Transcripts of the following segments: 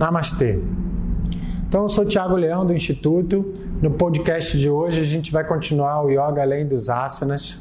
Namastê. Então, eu sou Tiago Leão do Instituto. No podcast de hoje, a gente vai continuar o Yoga Além dos Asanas.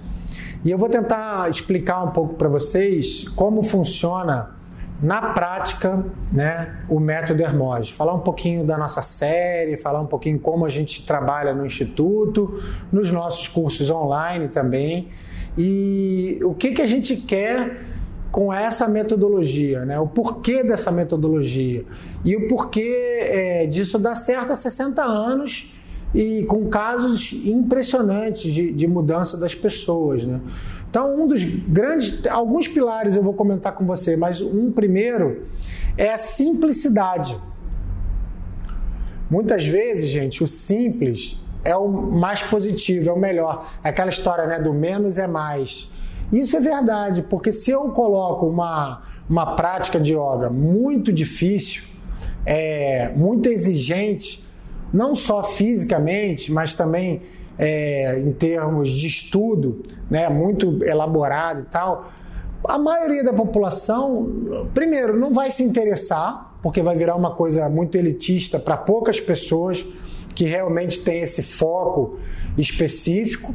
E eu vou tentar explicar um pouco para vocês como funciona na prática né, o método Hermose. Falar um pouquinho da nossa série, falar um pouquinho como a gente trabalha no Instituto, nos nossos cursos online também. E o que, que a gente quer com essa metodologia, né? o porquê dessa metodologia e o porquê é, disso dar certo há 60 anos e com casos impressionantes de, de mudança das pessoas. Né? Então, um dos grandes, alguns pilares eu vou comentar com você, mas um primeiro é a simplicidade. Muitas vezes, gente, o simples é o mais positivo, é o melhor. Aquela história né, do menos é mais. Isso é verdade, porque se eu coloco uma, uma prática de yoga muito difícil, é, muito exigente, não só fisicamente, mas também é, em termos de estudo, né, muito elaborado e tal, a maioria da população, primeiro, não vai se interessar, porque vai virar uma coisa muito elitista para poucas pessoas que realmente têm esse foco específico.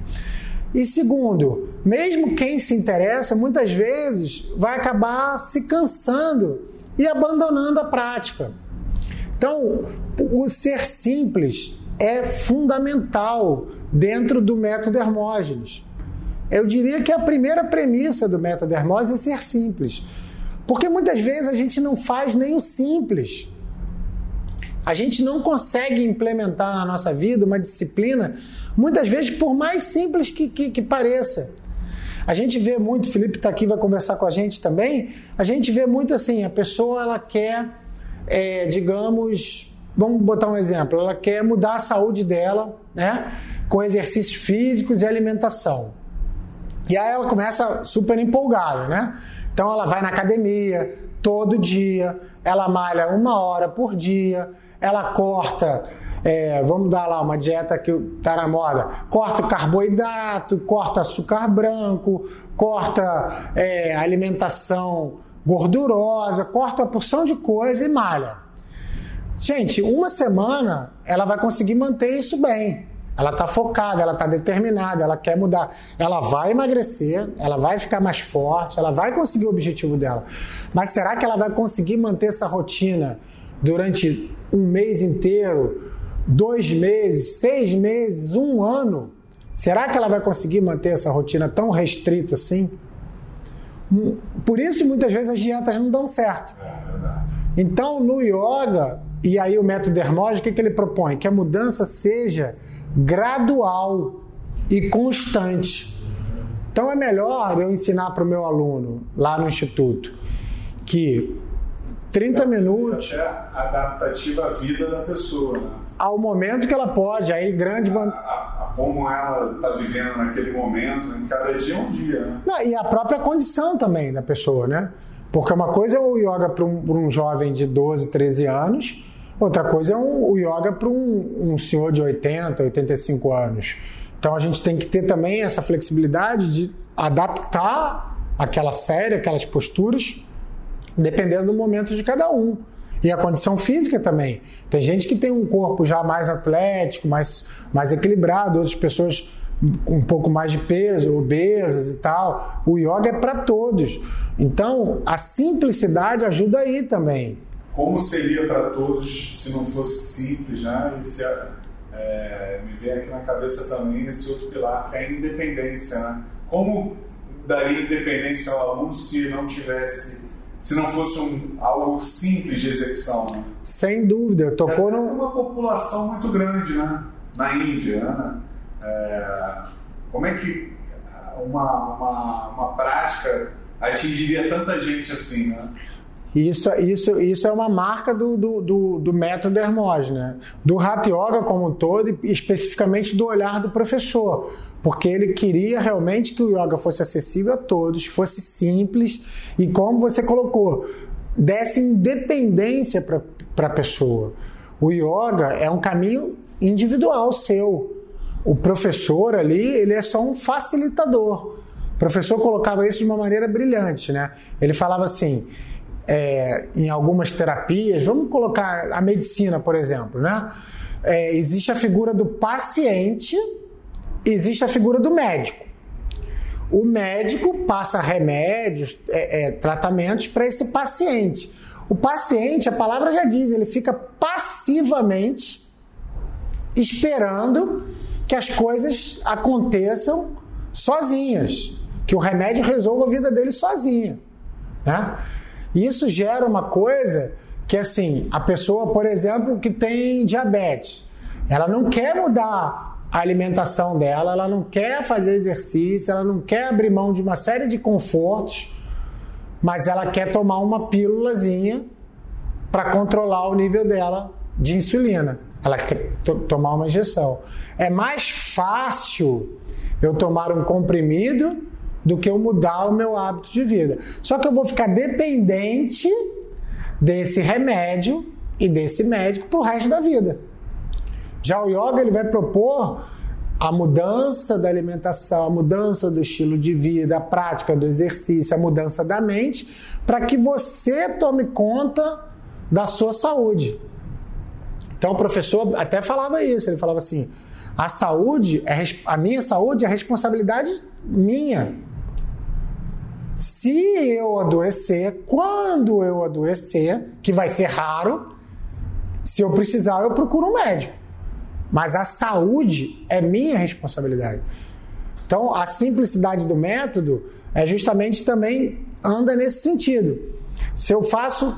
E segundo, mesmo quem se interessa, muitas vezes vai acabar se cansando e abandonando a prática. Então, o ser simples é fundamental dentro do método Hermógenes. Eu diria que a primeira premissa do método Hermógenes é ser simples. Porque muitas vezes a gente não faz nem o simples. A gente não consegue implementar na nossa vida uma disciplina, muitas vezes, por mais simples que, que, que pareça. A gente vê muito, Felipe está aqui, vai conversar com a gente também. A gente vê muito assim: a pessoa ela quer, é, digamos, vamos botar um exemplo, ela quer mudar a saúde dela, né, com exercícios físicos e alimentação. E aí ela começa super empolgada, né? Então ela vai na academia todo dia, ela malha uma hora por dia, ela corta, é, vamos dar lá uma dieta que está na moda, corta carboidrato, corta açúcar branco, corta é, alimentação gordurosa, corta uma porção de coisa e malha. Gente, uma semana ela vai conseguir manter isso bem. Ela está focada, ela está determinada, ela quer mudar. Ela vai emagrecer, ela vai ficar mais forte, ela vai conseguir o objetivo dela. Mas será que ela vai conseguir manter essa rotina durante um mês inteiro, dois meses, seis meses, um ano? Será que ela vai conseguir manter essa rotina tão restrita assim? Por isso, muitas vezes, as dietas não dão certo. É então, no yoga, e aí o método Hermose, o que, que ele propõe? Que a mudança seja gradual e constante. Então é melhor eu ensinar para o meu aluno lá no instituto que 30 minutos. É adaptativa à vida da pessoa. Né? Ao momento que ela pode, aí grande vantagem. Como ela está vivendo naquele momento, em cada dia é um dia. Né? Não, e a própria condição também da pessoa, né? Porque uma coisa é o yoga para um, um, jovem de 12, 13 anos, outra coisa é um, o yoga para um, um senhor de 80, 85 anos. Então a gente tem que ter também essa flexibilidade de adaptar aquela série, aquelas posturas dependendo do momento de cada um. E a condição física também. Tem gente que tem um corpo já mais atlético, mais, mais equilibrado, outras pessoas com um pouco mais de peso, obesas e tal. O yoga é para todos. Então, a simplicidade ajuda aí também. Como seria para todos se não fosse simples, né? E se, é, me vem aqui na cabeça também esse outro pilar, que é a independência, né? Como daria independência ao aluno se não tivesse se não fosse um, algo simples de execução. Né? Sem dúvida, tocou é, uma população muito grande, né? Na Índia, né? É, como é que uma, uma, uma prática atingiria tanta gente assim, né? Isso, isso, isso é uma marca do, do, do, do método Hermose, né? do Hatha Yoga como um todo e especificamente do olhar do professor, porque ele queria realmente que o yoga fosse acessível a todos, fosse simples e, como você colocou, desse independência para a pessoa. O yoga é um caminho individual seu. O professor ali, ele é só um facilitador. O professor colocava isso de uma maneira brilhante, né? Ele falava assim: é, em algumas terapias, vamos colocar a medicina, por exemplo, né? É, existe a figura do paciente, existe a figura do médico. O médico passa remédios, é, é tratamentos para esse paciente. O paciente, a palavra já diz, ele fica passivamente esperando que as coisas aconteçam sozinhas, que o remédio resolva a vida dele sozinha. Né? Isso gera uma coisa que, assim, a pessoa, por exemplo, que tem diabetes, ela não quer mudar a alimentação dela, ela não quer fazer exercício, ela não quer abrir mão de uma série de confortos, mas ela quer tomar uma pílulazinha para controlar o nível dela de insulina. Ela quer tomar uma injeção. É mais fácil eu tomar um comprimido do que eu mudar o meu hábito de vida. Só que eu vou ficar dependente desse remédio e desse médico para o resto da vida. Já o yoga ele vai propor a mudança da alimentação, a mudança do estilo de vida, a prática do exercício, a mudança da mente, para que você tome conta da sua saúde. Então o professor até falava isso, ele falava assim: a saúde, é, a minha saúde é responsabilidade minha. Se eu adoecer, quando eu adoecer, que vai ser raro, se eu precisar, eu procuro um médico. Mas a saúde é minha responsabilidade. Então, a simplicidade do método é justamente também anda nesse sentido. Se eu faço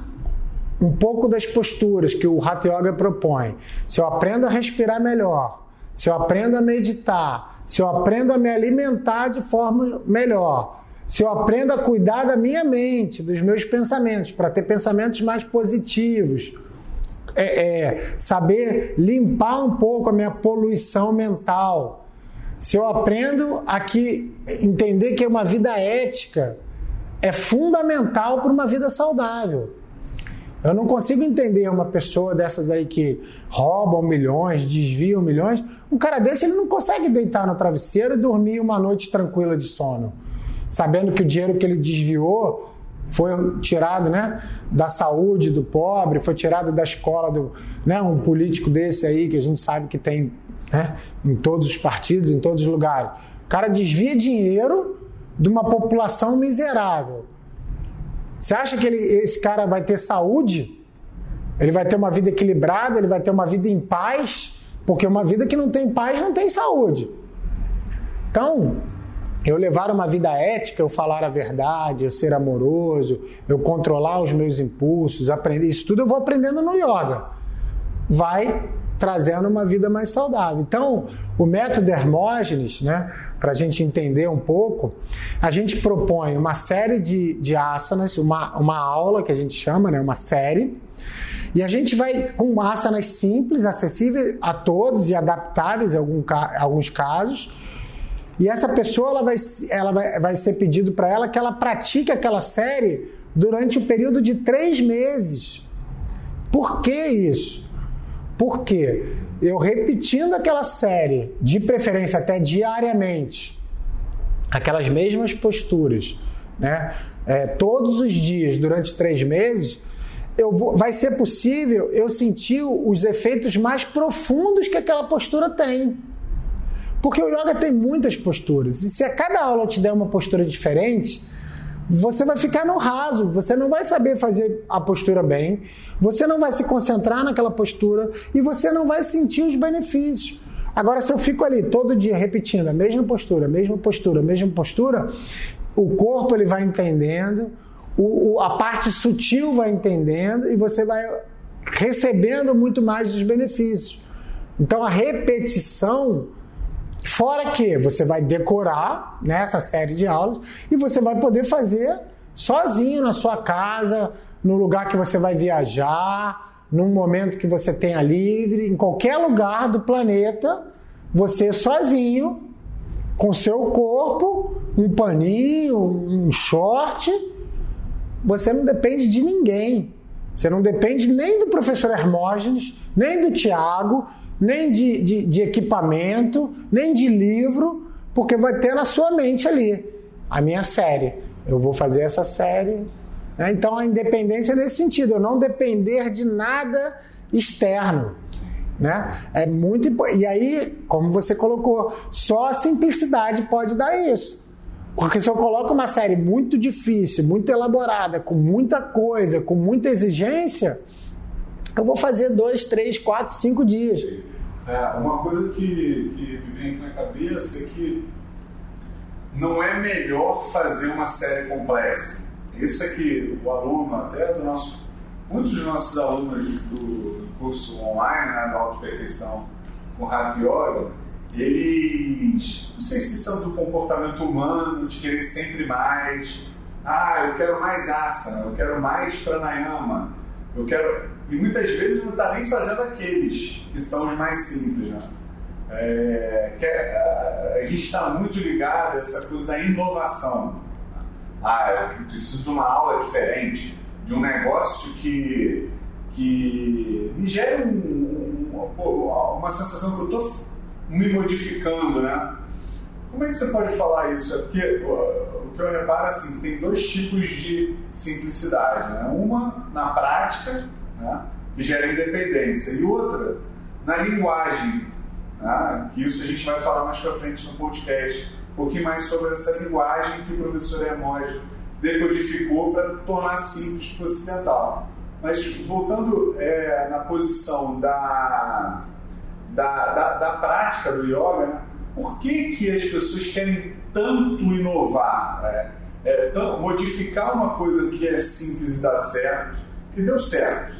um pouco das posturas que o Hatha Yoga propõe, se eu aprendo a respirar melhor, se eu aprendo a meditar, se eu aprendo a me alimentar de forma melhor, se eu aprendo a cuidar da minha mente, dos meus pensamentos, para ter pensamentos mais positivos, é, é, saber limpar um pouco a minha poluição mental, se eu aprendo a que, entender que uma vida ética é fundamental para uma vida saudável. Eu não consigo entender uma pessoa dessas aí que roubam milhões, desviam milhões. Um cara desse ele não consegue deitar no travesseiro e dormir uma noite tranquila de sono, sabendo que o dinheiro que ele desviou foi tirado, né, da saúde do pobre, foi tirado da escola do, né, um político desse aí que a gente sabe que tem, né, em todos os partidos, em todos os lugares. O cara desvia dinheiro de uma população miserável você acha que ele, esse cara vai ter saúde? Ele vai ter uma vida equilibrada? Ele vai ter uma vida em paz? Porque uma vida que não tem paz não tem saúde. Então, eu levar uma vida ética, eu falar a verdade, eu ser amoroso, eu controlar os meus impulsos, aprender isso tudo eu vou aprendendo no yoga. Vai trazendo uma vida mais saudável. Então, o método Hermógenes, né, para a gente entender um pouco, a gente propõe uma série de, de asanas, uma, uma aula que a gente chama, né, uma série, e a gente vai com asanas simples, acessíveis a todos e adaptáveis em algum, alguns casos. E essa pessoa ela vai, ela vai, vai ser pedido para ela que ela pratique aquela série durante o período de três meses. Por que isso? Porque eu repetindo aquela série, de preferência até diariamente, aquelas mesmas posturas, né? É, todos os dias durante três meses, eu vou, vai ser possível eu sentir os efeitos mais profundos que aquela postura tem. Porque o yoga tem muitas posturas. E se a cada aula te der uma postura diferente, você vai ficar no raso, você não vai saber fazer a postura bem, você não vai se concentrar naquela postura e você não vai sentir os benefícios. Agora, se eu fico ali todo dia repetindo a mesma postura, mesma postura, mesma postura, o corpo ele vai entendendo, o, o, a parte sutil vai entendendo e você vai recebendo muito mais dos benefícios. Então, a repetição Fora que você vai decorar nessa série de aulas e você vai poder fazer sozinho na sua casa, no lugar que você vai viajar, num momento que você tenha livre, em qualquer lugar do planeta, você sozinho, com seu corpo, um paninho, um short, você não depende de ninguém. Você não depende nem do professor Hermógenes, nem do Tiago, nem de, de, de equipamento, nem de livro, porque vai ter na sua mente ali a minha série. Eu vou fazer essa série Né? Então a independência é nesse sentido, eu não depender de nada externo. Né? É muito E aí, como você colocou, só a simplicidade pode dar isso. Porque se eu coloco uma série muito difícil, muito elaborada, com muita coisa, com muita exigência, eu vou fazer dois, três, quatro, cinco dias. É, uma coisa que, que me vem aqui na cabeça é que não é melhor fazer uma série complexa. Isso é que o aluno, até do nosso, muitos dos nossos alunos do, curso online, né, da autoperfeição com Hatha Yoga, eles, não sei se são do comportamento humano, de querer sempre mais. Ah, eu quero mais asana, eu quero mais pranayama, eu quero. E muitas vezes não está nem fazendo aqueles que são os mais simples, né? É, é, a gente está muito ligado a essa coisa da inovação. Ah, eu preciso de uma aula diferente, de um negócio que, que me gere um, um, uma sensação que eu estou me modificando, né? Como é que você pode falar isso? É porque o que eu reparo assim, tem dois tipos de simplicidade, né? Uma na prática, né? que gera independência, e outra na linguagem, né? que isso a gente vai falar mais para frente no podcast, um pouquinho mais sobre essa linguagem que o professor Hermógenes decodificou para tornar simples para o ocidental. Mas voltando é, na posição da da, da, da prática do yoga, né? por que, que as pessoas querem tanto inovar? É, é, tanto, modificar uma coisa que é simples e dá certo, que deu certo.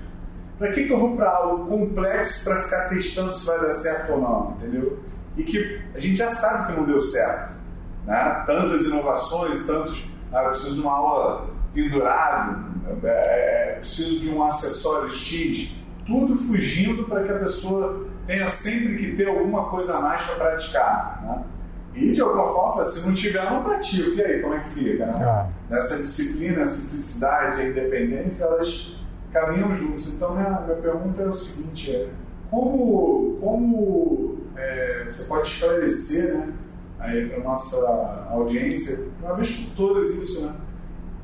Para que, que eu vou para algo complexo para ficar testando se vai dar certo ou não, entendeu? E que a gente já sabe que não deu certo. Né? Tantas inovações, tantos. Ah, eu preciso de uma aula pendurado, é, é, preciso de um acessório X, tudo fugindo para que a pessoa tenha sempre que ter alguma coisa a mais para praticar. Né? E de alguma forma, se não tiver, não pratico. E aí, como é que fica? Né? Ah. Essa disciplina, a simplicidade, a independência, elas caminham juntos. Então, minha, minha pergunta é o seguinte: é, como, como é, você pode esclarecer né, para a nossa audiência, uma vez por todas, isso, né?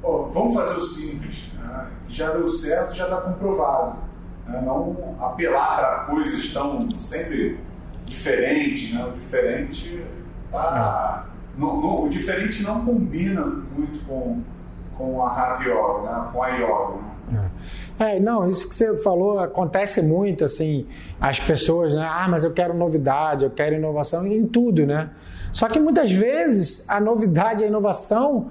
Vamos fazer o simples. Né? Já deu certo, já está comprovado né? não apelar para coisas tão sempre diferentes. Né? O diferente tá, não, o diferente não combina muito com, com a Hatha Yoga, né? com a Yoga. Né? É, não, isso que você falou acontece muito, assim, as pessoas, né? Ah, mas eu quero novidade, eu quero inovação em tudo, né? Só que muitas vezes a novidade, a inovação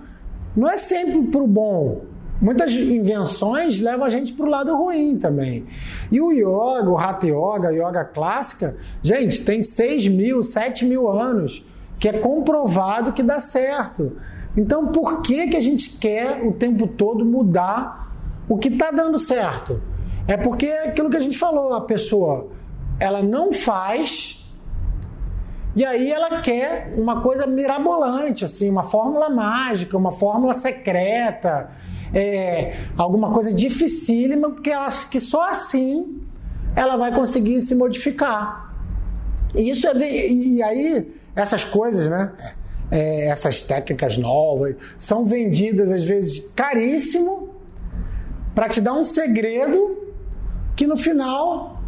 não é sempre para o bom, Muitas invenções levam a gente para o lado ruim também. E o yoga, o Hatha Yoga, a yoga clássica, gente, tem 6 mil, 7 mil anos, que é comprovado que dá certo. Então, por que, que a gente quer o tempo todo mudar o que está dando certo? É porque aquilo que a gente falou, a pessoa ela não faz e aí ela quer uma coisa mirabolante, assim, uma fórmula mágica, uma fórmula secreta é, alguma coisa dificílima, porque ela acha que só assim ela vai conseguir se modificar. E isso é, e aí essas coisas, né? É, essas técnicas novas são vendidas às vezes caríssimo para te dar um segredo que no final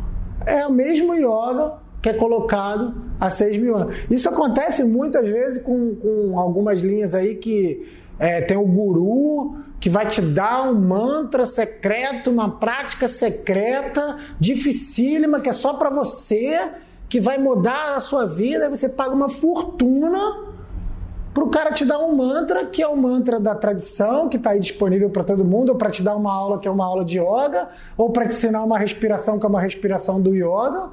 é o mesmo yoga que é colocado há 6 mil anos. Isso acontece muitas vezes com, com algumas linhas aí que é, tem o guru que vai te dar um mantra secreto, uma prática secreta, dificílima, que é só para você, que vai mudar a sua vida. Aí você paga uma fortuna para o cara te dar um mantra, que é o mantra da tradição, que está aí disponível para todo mundo, ou para te dar uma aula, que é uma aula de yoga, ou para te ensinar uma respiração, que é uma respiração do yoga.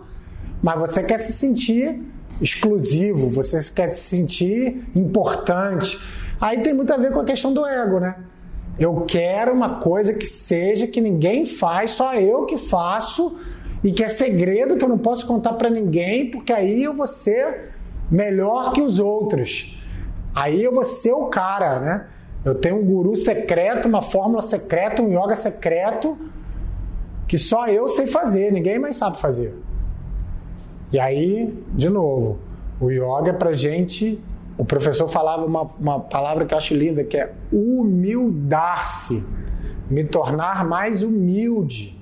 Mas você quer se sentir exclusivo, você quer se sentir importante. Aí tem muito a ver com a questão do ego, né? Eu quero uma coisa que seja que ninguém faz, só eu que faço e que é segredo que eu não posso contar para ninguém, porque aí eu vou ser melhor que os outros. Aí eu vou ser o cara, né? Eu tenho um guru secreto, uma fórmula secreta, um yoga secreto que só eu sei fazer, ninguém mais sabe fazer. E aí, de novo, o yoga é pra gente o professor falava uma, uma palavra que eu acho linda, que é humildar-se. me tornar mais humilde.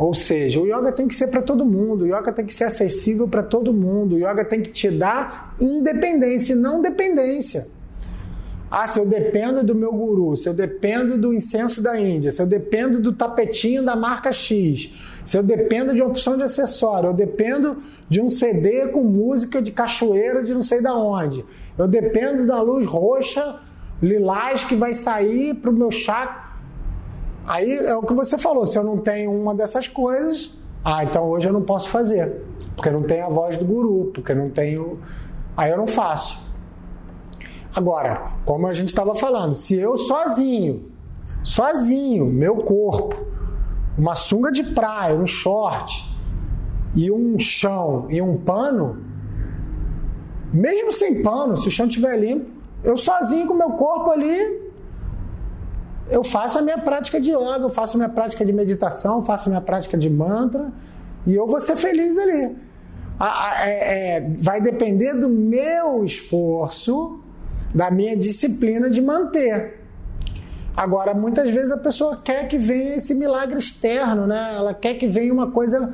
Ou seja, o yoga tem que ser para todo mundo, o yoga tem que ser acessível para todo mundo, o yoga tem que te dar independência e não dependência. Ah, se eu dependo do meu guru, se eu dependo do incenso da Índia, se eu dependo do tapetinho da marca X, se eu dependo de uma opção de acessório, eu dependo de um CD com música de cachoeira de não sei da onde, eu dependo da luz roxa, lilás que vai sair para o meu chakra. Aí é o que você falou, se eu não tenho uma dessas coisas, ah, então hoje eu não posso fazer, porque não tenho a voz do guru, porque não tenho. Aí eu não faço. Agora, como a gente estava falando, se eu sozinho, sozinho, meu corpo, uma sunga de praia, um short e um chão e um pano, mesmo sem pano, se o chão estiver limpo, eu sozinho com meu corpo ali, eu faço a minha prática de yoga, eu faço a minha prática de meditação, faço a minha prática de mantra e eu vou ser feliz ali. É, é, vai depender do meu esforço da minha disciplina de manter. Agora, muitas vezes a pessoa quer que venha esse milagre externo, né? Ela quer que venha uma coisa,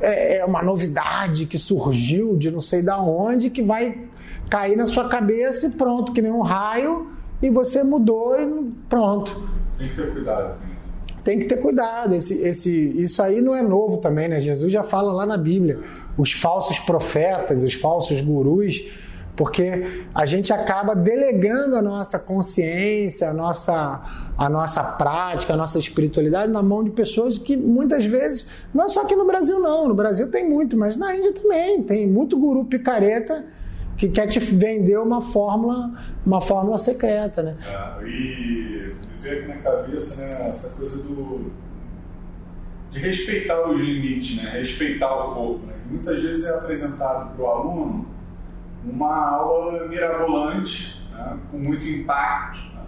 é, é, uma novidade que surgiu de não sei da onde, que vai cair na sua cabeça e pronto, que nem um raio, e você mudou e pronto. Tem que ter cuidado com isso. Tem que ter cuidado. Esse, esse, isso aí não é novo também, né? Jesus já fala lá na Bíblia. Os falsos profetas, os falsos gurus porque a gente acaba delegando a nossa consciência, a nossa, a nossa prática, a nossa espiritualidade na mão de pessoas que muitas vezes, não é só aqui no Brasil não, no Brasil tem muito, mas na Índia também, tem muito guru picareta que quer te vender uma fórmula, uma fórmula secreta, né? É, e me veio aqui na cabeça, né, essa coisa do de respeitar os limites, né? respeitar o corpo, né? que muitas vezes é apresentado para o aluno uma aula mirabolante, né, com muito impacto, né,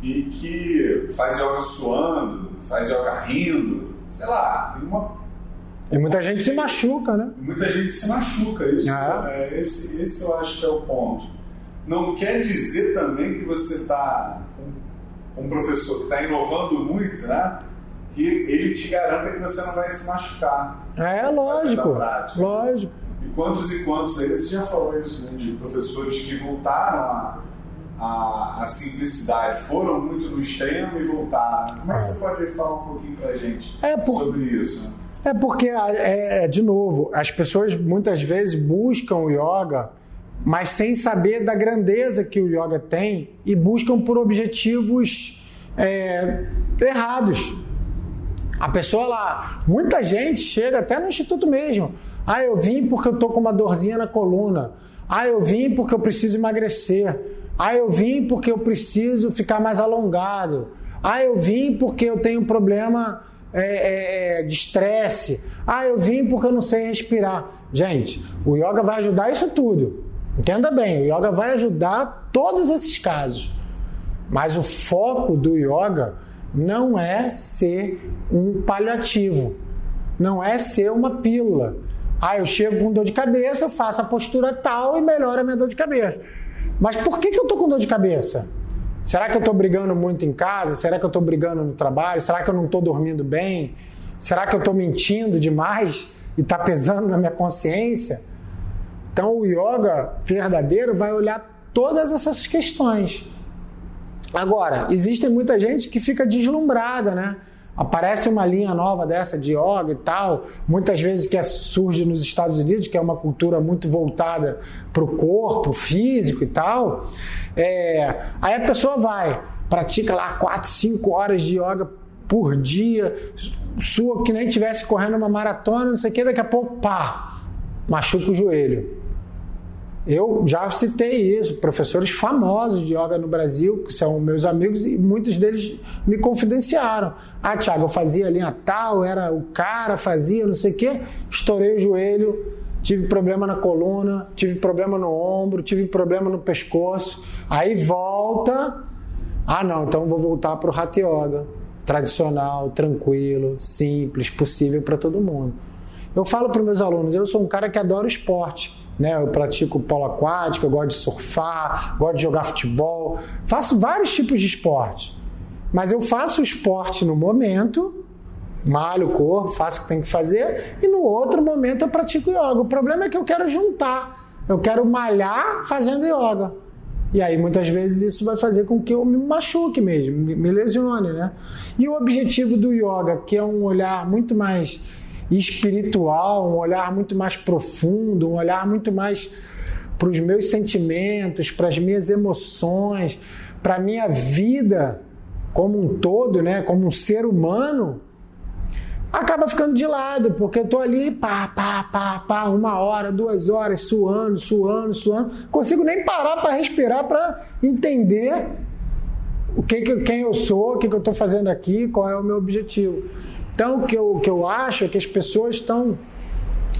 e que faz yoga suando, faz yoga rindo, sei lá, tem uma. E muita gente se machuca, né? Muita gente se machuca, isso, ah. é, esse, esse eu acho que é o ponto. Não quer dizer também que você está com um professor que está inovando muito, né? Que ele te garanta que você não vai se machucar. É, lógico. Lógico. E quantos e quantos aí, você já falou isso, né, de professores que voltaram a, a, a, simplicidade, foram muito no extremo e voltaram. Como é que você pode falar um pouquinho pra gente é por... sobre isso? É porque, é, de novo, as pessoas muitas vezes buscam o yoga, mas sem saber da grandeza que o yoga tem e buscam por objetivos é, errados. A pessoa lá, muita gente chega até no instituto mesmo. Ah, eu vim porque eu tô com uma dorzinha na coluna. Ah, eu vim porque eu preciso emagrecer. Ah, eu vim porque eu preciso ficar mais alongado. Ah, eu vim porque eu tenho um problema é, é, é de estresse. Ah, eu vim porque eu não sei respirar. Gente, o yoga vai ajudar isso tudo. Entenda bem, o yoga vai ajudar todos esses casos. Mas o foco do yoga não é ser um paliativo, não é ser uma pílula. Ah, eu chego com dor de cabeça, faço a postura tal e melhora a minha dor de cabeça. Mas por que, que eu tô com dor de cabeça? Será que eu estou brigando muito em casa? Será que eu estou brigando no trabalho? Será que eu não estou dormindo bem? Será que eu estou mentindo demais e está pesando na minha consciência? Então o yoga verdadeiro vai olhar todas essas questões. Agora, existe muita gente que fica deslumbrada, né? Aparece uma linha nova dessa de yoga e tal, muitas vezes que surge nos Estados Unidos, que é uma cultura muito voltada para o corpo físico e tal. É, aí a pessoa vai, pratica lá 4, 5 horas de yoga por dia, sua que nem estivesse correndo uma maratona, não sei o que, daqui a pouco, pá, machuca o joelho. Eu já citei isso, professores famosos de yoga no Brasil, que são meus amigos, e muitos deles me confidenciaram. Ah, Thiago, eu fazia linha tal, era o cara, fazia não sei o quê, estourei o joelho, tive problema na coluna, tive problema no ombro, tive problema no pescoço. Aí volta. Ah, não, então vou voltar para o Hatha Yoga. Tradicional, tranquilo, simples, possível para todo mundo. Eu falo para meus alunos, eu sou um cara que adora esporte né? Eu pratico polo aquático, eu gosto de surfar, gosto de jogar futebol, faço vários tipos de esporte. Mas eu faço o esporte no momento, malho o corpo, faço o que tem que fazer, e no outro momento eu pratico yoga. O problema é que eu quero juntar. Eu quero malhar fazendo yoga. E aí muitas vezes isso vai fazer com que eu me machuque mesmo, me lesione, né? E o objetivo do yoga, que é um olhar muito mais espiritual, um olhar muito mais profundo, um olhar muito mais para os meus sentimentos, para as minhas emoções, para a minha vida como um todo, né, como um ser humano, acaba ficando de lado, porque eu tô ali, pá, pá, pá, pá, uma hora, duas horas, suando, suando, suando, consigo nem parar para respirar para entender o que, que quem eu sou, o que, que eu estou fazendo aqui, qual é o meu objetivo. Então, o que eu, o que eu acho é que as pessoas estão.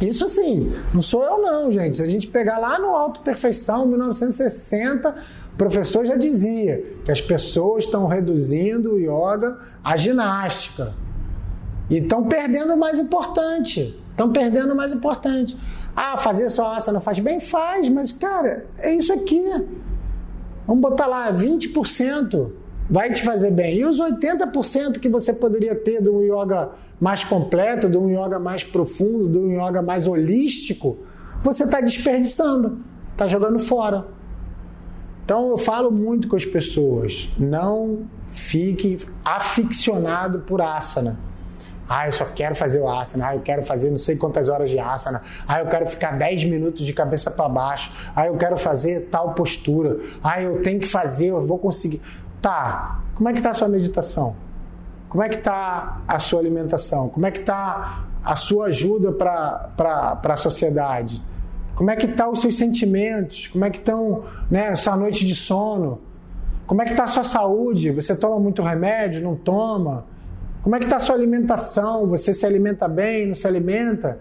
Isso assim, não sou eu não, gente. Se a gente pegar lá no Auto Perfeição, 1960, o professor já dizia que as pessoas estão reduzindo o yoga à ginástica. E estão perdendo o mais importante. Estão perdendo o mais importante. Ah, fazer só asa não faz bem? Faz, mas cara, é isso aqui. Vamos botar lá 20% vai te fazer bem. E os 80% que você poderia ter de um yoga mais completo, de um yoga mais profundo, de um yoga mais holístico, você está desperdiçando, está jogando fora. Então eu falo muito com as pessoas, não fique aficionado por asana. Ah, eu só quero fazer o asana. Ah, eu quero fazer não sei quantas horas de asana. Ah, eu quero ficar 10 minutos de cabeça para baixo. Ah, eu quero fazer tal postura. Ah, eu tenho que fazer, eu vou conseguir. Tá, como é que está a sua meditação? Como é que está a sua alimentação? Como é que está a sua ajuda para a sociedade? Como é que estão tá os seus sentimentos? Como é que estão né, a sua noite de sono? Como é que está a sua saúde? Você toma muito remédio? Não toma? Como é que está a sua alimentação? Você se alimenta bem? Não se alimenta?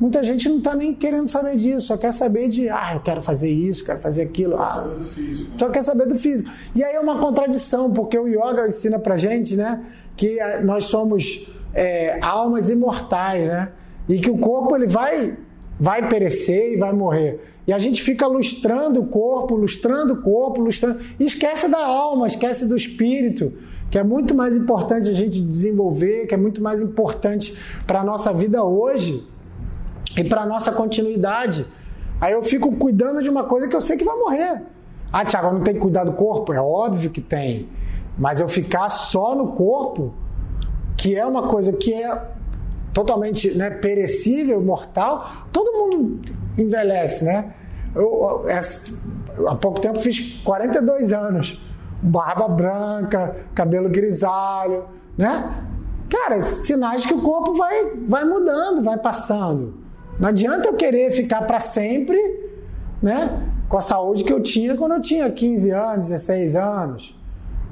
Muita gente não está nem querendo saber disso, só quer saber de, ah, eu quero fazer isso, quero fazer aquilo. Ah, saber do físico. Só quer saber do físico. E aí é uma contradição, porque o yoga ensina pra gente, né, que eh, nós somos é, almas imortais, né? E que o corpo ele vai, vai perecer e vai morrer. E a gente fica lustrando o corpo, lustrando o corpo, lustrando. E esquece da alma, esquece do espírito, que é muito mais importante a gente desenvolver, que é muito mais importante para a nossa vida hoje e para nossa continuidade. Aí eu fico cuidando de uma coisa que eu sei que vai morrer. Ah, Tiago, não tem que cuidar do corpo? É óbvio que tem. Mas eu ficar só no corpo, que é uma coisa que é totalmente né, perecível, mortal, todo mundo envelhece, né? Eu, eu, há pouco tempo fiz 42 anos, barba branca, cabelo grisalho, né? Cara, sinais que o corpo vai, vai mudando, vai passando. Não adianta eu querer ficar para sempre, né? Com a saúde que eu tinha quando eu tinha 15 anos, 16 anos.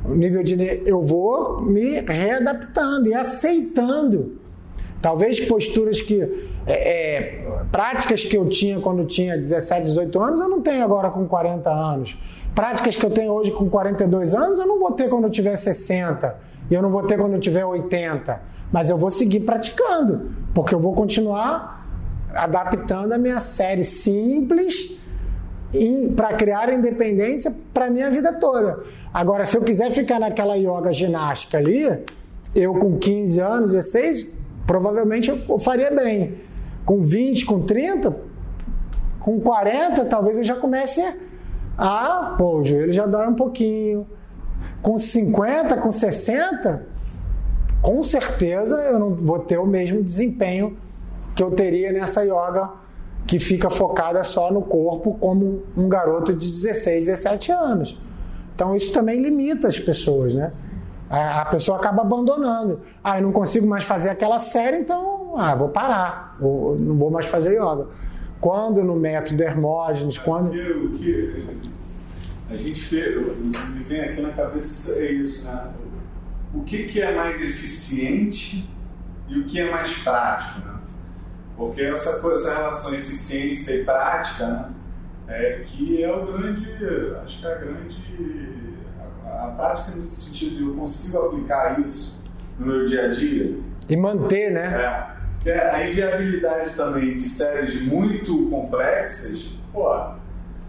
O nível de eu vou me readaptando e aceitando. Talvez posturas que é, é, práticas que eu tinha quando eu tinha 17, 18 anos, eu não tenho agora com 40 anos. Práticas que eu tenho hoje com 42 anos, eu não vou ter quando eu tiver 60. E eu não vou ter quando eu tiver 80. Mas eu vou seguir praticando, porque eu vou continuar adaptando a minha série simples para criar independência para minha vida toda. Agora, se eu quiser ficar naquela yoga ginástica ali, eu com 15 anos, 16, provavelmente eu faria bem. Com 20, com 30, com 40, talvez eu já comece a. Pô, o joelho já dói um pouquinho. Com 50, com 60, com certeza eu não vou ter o mesmo desempenho que eu teria nessa yoga que fica focada só no corpo, como um garoto de 16, 17 anos. Então isso também limita as pessoas, né? A pessoa acaba abandonando. Ah, eu não consigo mais fazer aquela série, então ah, vou parar, vou, não vou mais fazer yoga. Quando no método Hermógenes, quando. O que a gente fez, me vem aqui na cabeça é isso, né? O que, que é mais eficiente e o que é mais prático, né? Porque essa, coisa, essa relação eficiência e prática, né, é que é o grande, acho que é a grande, a, a prática no sentido de eu consigo aplicar isso no meu dia a dia. E manter, né? É. é a inviabilidade também de séries muito complexas, pô,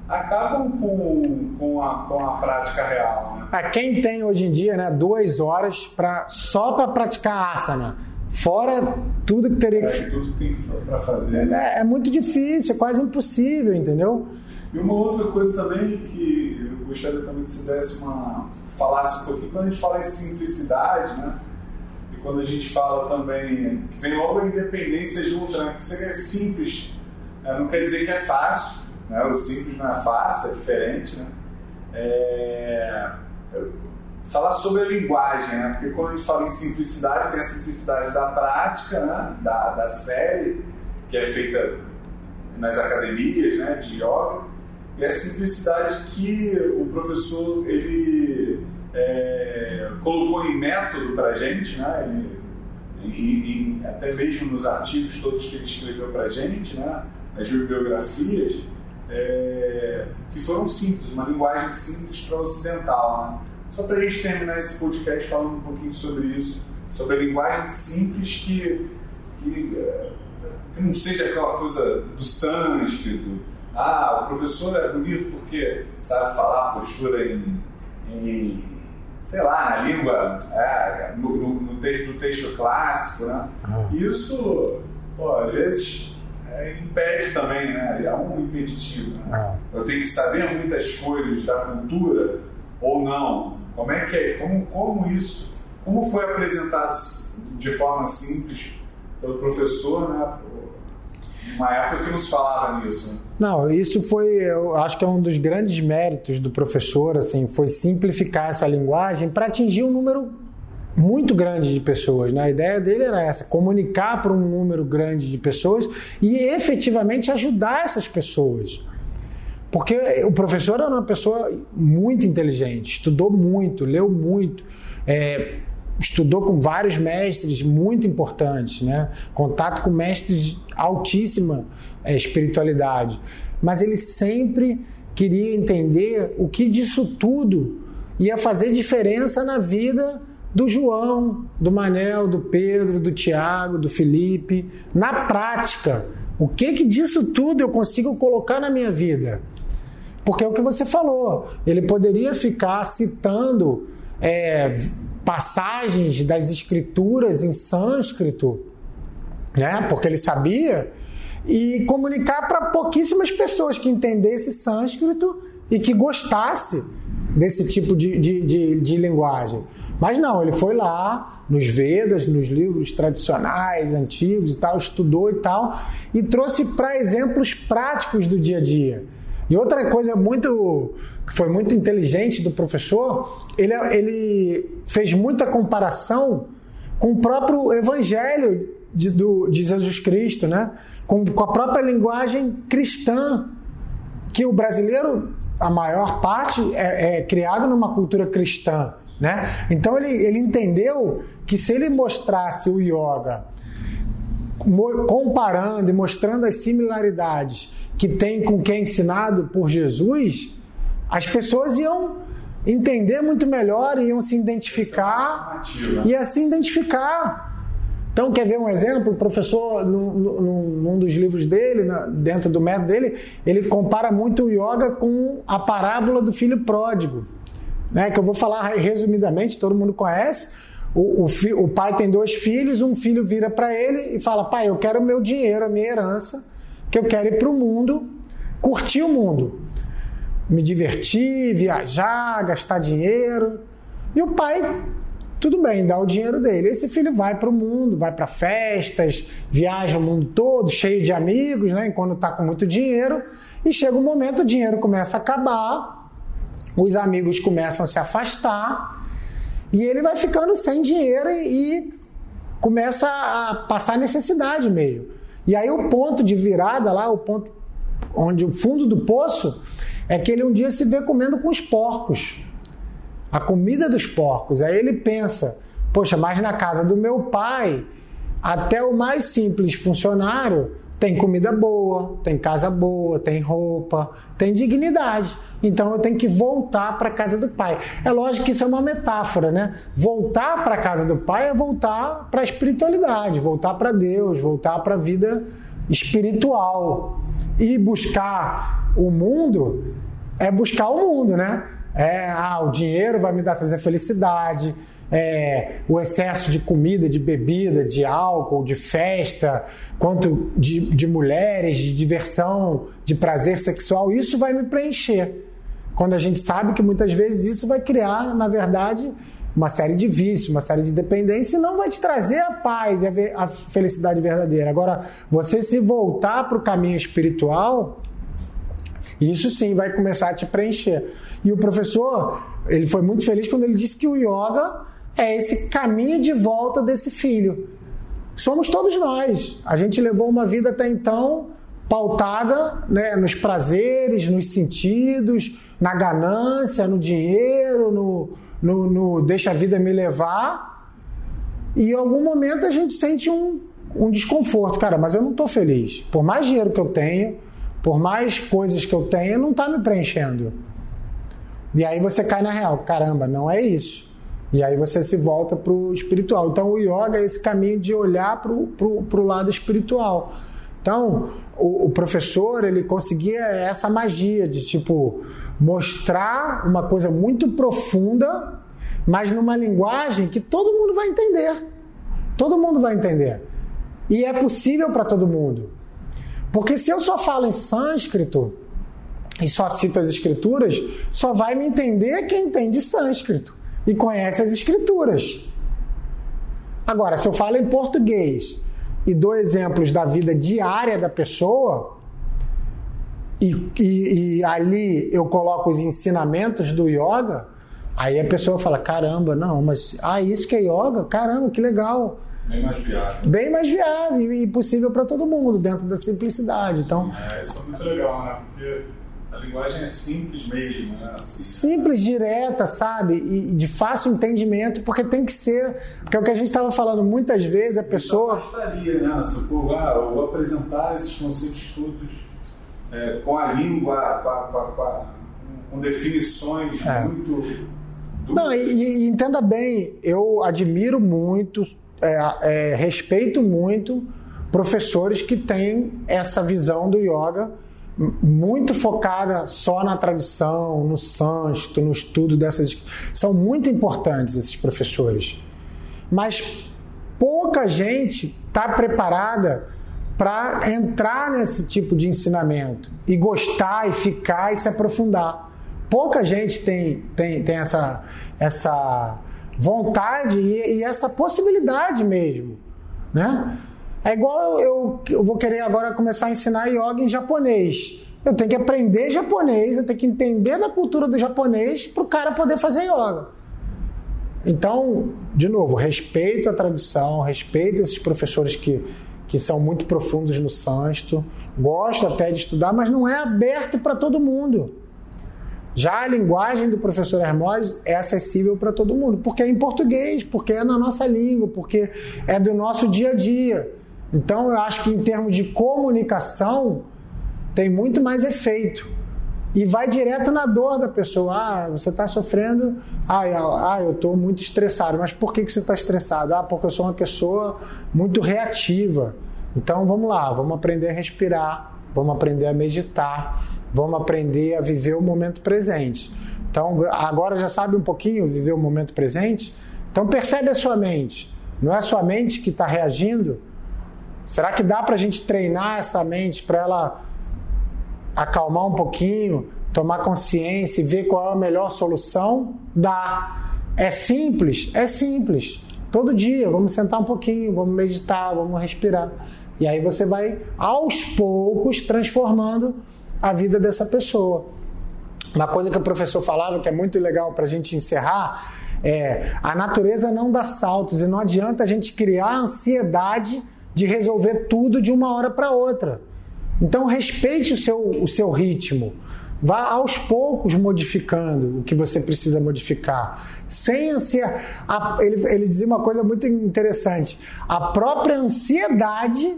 acabam com, com, a, com a prática real. Né? A quem tem hoje em dia né, duas horas pra, só para praticar asana, fora tudo que teria que. É, tudo tem para fazer. É, é, muito difícil, é quase impossível, entendeu? E uma outra coisa também que eu gostaria também que você desse uma. falasse um pouquinho, quando a gente fala em simplicidade, né? E quando a gente fala também. que vem logo a independência junto, né? Que seria simples. Né? Não quer dizer que é fácil, né? O simples não é fácil, é diferente, né? É... Falar sobre a linguagem, né? Porque quando a gente fala em simplicidade, tem a simplicidade da prática, né? Da, da série, que é feita nas academias, né? De yoga, e a simplicidade que o professor ele é, colocou em método para a gente, né? Ele, em, em, até mesmo nos artigos todos que ele escreveu para a gente, né? As bibliografias, é, que foram simples, uma linguagem simples para o ocidental. Né? Só para a gente terminar esse podcast falando um pouquinho sobre isso, sobre a linguagem simples que, que, é, que não seja aquela coisa do sânscrito. Ah, o professor é bonito porque sabe falar postura em, em sei lá, na língua, é, no, no, no, texto, no, texto, clássico, né? Ah. Isso, pô, às vezes é, impede também, né? É um impeditivo. Né? Ah. Eu tenho que saber muitas coisas da cultura ou não. Como é que é? Como, como isso? Como foi apresentado de forma simples pelo professor, né? Uma época que nos falava nisso. Né? Não, isso foi, eu acho que é um dos grandes méritos do professor, assim, foi simplificar essa linguagem para atingir um número muito grande de pessoas. Né? A ideia dele era essa: comunicar para um número grande de pessoas e efetivamente ajudar essas pessoas. Porque o professor era uma pessoa muito inteligente, estudou muito, leu muito, é, estudou com vários mestres muito importantes, né? contato com mestres de altíssima é, espiritualidade. Mas ele sempre queria entender o que disso tudo ia fazer diferença na vida do João, do Manel, do Pedro, do Tiago, do Felipe, na prática. O que que disso tudo eu consigo colocar na minha vida? Porque é o que você falou, ele poderia ficar citando é, passagens das escrituras em sânscrito, né? Porque ele sabia e comunicar para pouquíssimas pessoas que entendesse sânscrito e que gostasse desse tipo de, de, de, de linguagem. Mas não, ele foi lá nos Vedas, nos livros tradicionais, antigos e tal, estudou e tal, e trouxe para exemplos práticos do dia a dia. E outra coisa muito que foi muito inteligente do professor, ele, ele fez muita comparação com o próprio Evangelho de, do, de Jesus Cristo, né? com, com a própria linguagem cristã, que o brasileiro, a maior parte, é, é criado numa cultura cristã. Né? Então ele, ele entendeu que se ele mostrasse o yoga comparando e mostrando as similaridades que tem com o que é ensinado por Jesus, as pessoas iam entender muito melhor, iam se identificar, é ia se identificar. Então, quer ver um exemplo? O professor, num, num dos livros dele, dentro do método dele, ele compara muito o yoga com a parábola do filho pródigo né, que eu vou falar resumidamente, todo mundo conhece. O, o, o pai tem dois filhos, um filho vira para ele e fala: Pai, eu quero o meu dinheiro, a minha herança, que eu quero ir para o mundo, curtir o mundo, me divertir, viajar, gastar dinheiro. E o pai, tudo bem, dá o dinheiro dele. Esse filho vai para o mundo, vai para festas, viaja o mundo todo, cheio de amigos, né, enquanto está com muito dinheiro. E chega um momento, o dinheiro começa a acabar os amigos começam a se afastar e ele vai ficando sem dinheiro e começa a passar necessidade meio. E aí o ponto de virada lá, o ponto onde o fundo do poço é que ele um dia se vê comendo com os porcos. A comida dos porcos. Aí ele pensa: "Poxa, mas na casa do meu pai, até o mais simples funcionário tem comida boa, tem casa boa, tem roupa, tem dignidade. Então eu tenho que voltar para a casa do pai. É lógico que isso é uma metáfora, né? Voltar para a casa do pai é voltar para a espiritualidade, voltar para Deus, voltar para a vida espiritual. E buscar o mundo é buscar o mundo, né? É, ah, o dinheiro vai me dar trazer felicidade, é, o excesso de comida, de bebida, de álcool, de festa, quanto de, de mulheres, de diversão, de prazer sexual, isso vai me preencher. Quando a gente sabe que muitas vezes isso vai criar, na verdade, uma série de vícios, uma série de dependência e não vai te trazer a paz e a felicidade verdadeira. Agora, você se voltar para o caminho espiritual, isso sim vai começar a te preencher. E o professor, ele foi muito feliz quando ele disse que o yoga é esse caminho de volta desse filho. Somos todos nós. A gente levou uma vida até então pautada né, nos prazeres, nos sentidos, na ganância, no dinheiro, no, no, no deixa a vida me levar. E em algum momento a gente sente um, um desconforto. Cara, mas eu não estou feliz. Por mais dinheiro que eu tenho, por mais coisas que eu tenho, não está me preenchendo. E aí você cai na real. Caramba, não é isso. E aí você se volta para o espiritual. Então o yoga é esse caminho de olhar para o lado espiritual. Então o, o, professor ele conseguia essa magia de tipo mostrar uma coisa muito profunda, mas numa linguagem que todo mundo vai entender. Todo mundo vai entender. E é possível para todo mundo. Porque se eu só falo em sânscrito e só cito as escrituras, só vai me entender quem entende sânscrito e conhece as escrituras. Agora, se eu falo em português e dou exemplos da vida diária da pessoa, e, e, e, ali eu coloco os ensinamentos do yoga, aí a pessoa fala: caramba, não, mas ah, isso que é yoga? Caramba, que legal. Bem mais viável. Bem mais viável e possível para todo mundo, dentro da simplicidade. Então, é, isso é muito legal, né? Porque a linguagem é simples mesmo, né? Assim, simples, direta, sabe? E de fácil entendimento, porque tem que ser. Porque é o que a gente estava falando muitas vezes, a pessoa. Gostaria, né? Se eu, ah, eu apresentar esses conceitos todos é, com a língua, com, a, com, a, com, a, com definições é. muito. Não, e, e entenda bem, eu admiro muito é, é, respeito muito professores que têm essa visão do yoga muito focada só na tradição, no sânscrito, no estudo dessas. São muito importantes esses professores. Mas pouca gente está preparada para entrar nesse tipo de ensinamento e gostar e ficar e se aprofundar. Pouca gente tem, tem, tem essa, essa vontade e, e essa possibilidade mesmo, né? É igual eu, eu vou querer agora começar a ensinar yoga em japonês. Eu tenho que aprender japonês, eu tenho que entender da cultura do japonês para o cara poder fazer yoga. Então, de novo, respeito a tradição, respeito esses professores que, que são muito profundos no sânscrito, gosto até de estudar, mas não é aberto para todo mundo. Já a linguagem do professor Hermógenes é acessível para todo mundo, porque é em português, porque é na nossa língua, porque é do nosso dia a dia. Então eu acho que em termos de comunicação tem muito mais efeito. E vai direto na dor da pessoa. Ah, você está sofrendo. Ah, ah eu estou muito estressado. Mas por que, que você está estressado? Ah, porque eu sou uma pessoa muito reativa. Então vamos lá, vamos aprender a respirar, vamos aprender a meditar Vamos aprender a viver o momento presente. Então, agora já sabe um pouquinho viver o momento presente? Então, percebe a sua mente. Não é a sua mente que está reagindo? Será que dá para a gente treinar essa mente para ela acalmar um pouquinho, tomar consciência e ver qual é a melhor solução? Dá. É simples? É simples. Todo dia, vamos sentar um pouquinho, vamos meditar, vamos respirar. E aí você vai, aos poucos, transformando a vida dessa pessoa. Uma coisa que o professor falava que é muito legal para a gente encerrar é a natureza não dá saltos e não adianta a gente criar ansiedade de resolver tudo de uma hora para outra. Então respeite o seu, o seu ritmo. Vá aos poucos modificando o que você precisa modificar. Sem ansiedade. Ele, ele dizia uma coisa muito interessante. A própria ansiedade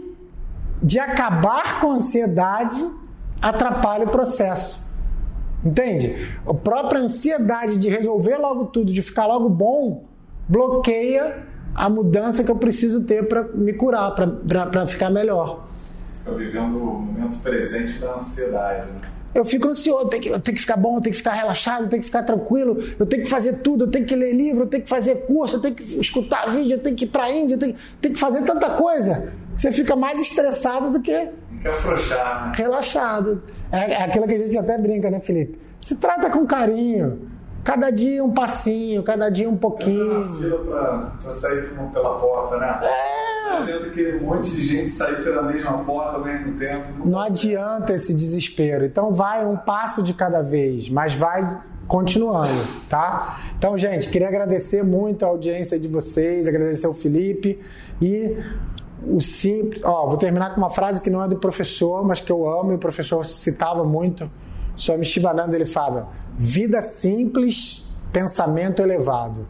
de acabar com a ansiedade atrapalha o processo. Entende? A própria ansiedade de resolver logo tudo, de ficar logo bom, bloqueia a mudança que eu preciso ter para me curar, para ficar melhor. Fica vivendo o momento presente da ansiedade, né? Eu fico ansioso, eu tenho, que, eu tenho que ficar bom, eu tenho que ficar relaxado, eu tenho que ficar tranquilo, eu tenho que fazer tudo, eu tenho que ler livro, eu tenho que fazer curso, eu tenho que escutar vídeo, eu tenho que ir para a Índia, eu tenho, tenho, que fazer tanta coisa. Você fica mais estressado do que afrouxar, né? Relaxado. É, é aquilo que a gente até brinca, né, Felipe? Se trata com carinho. Cada dia um passinho, cada dia um pouquinho. na fila pra, pra sair pela porta, né? É. Não adianta que um monte de gente sair pela mesma porta ao mesmo tempo. Não, não adianta esse desespero. Então vai um passo de cada vez, mas vai continuando, tá? Então, gente, queria agradecer muito a audiência de vocês, agradecer ao Felipe e o simples. Ó, vou terminar com uma frase que não é do professor, mas que eu amo e o professor citava muito. Swami Shivananda ele fala: vida simples, pensamento elevado.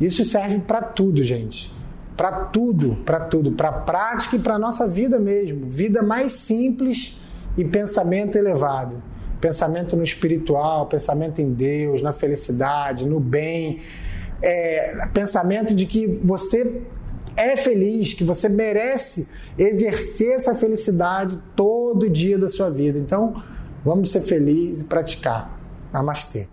Isso serve para tudo, gente. Para tudo, para tudo, para prática e para nossa vida mesmo. Vida mais simples e pensamento elevado. Pensamento no espiritual, pensamento em Deus, na felicidade, no bem. É, pensamento de que você é feliz, que você merece exercer essa felicidade todo dia da sua vida. Então, vamos ser felizes e praticar. Namastê.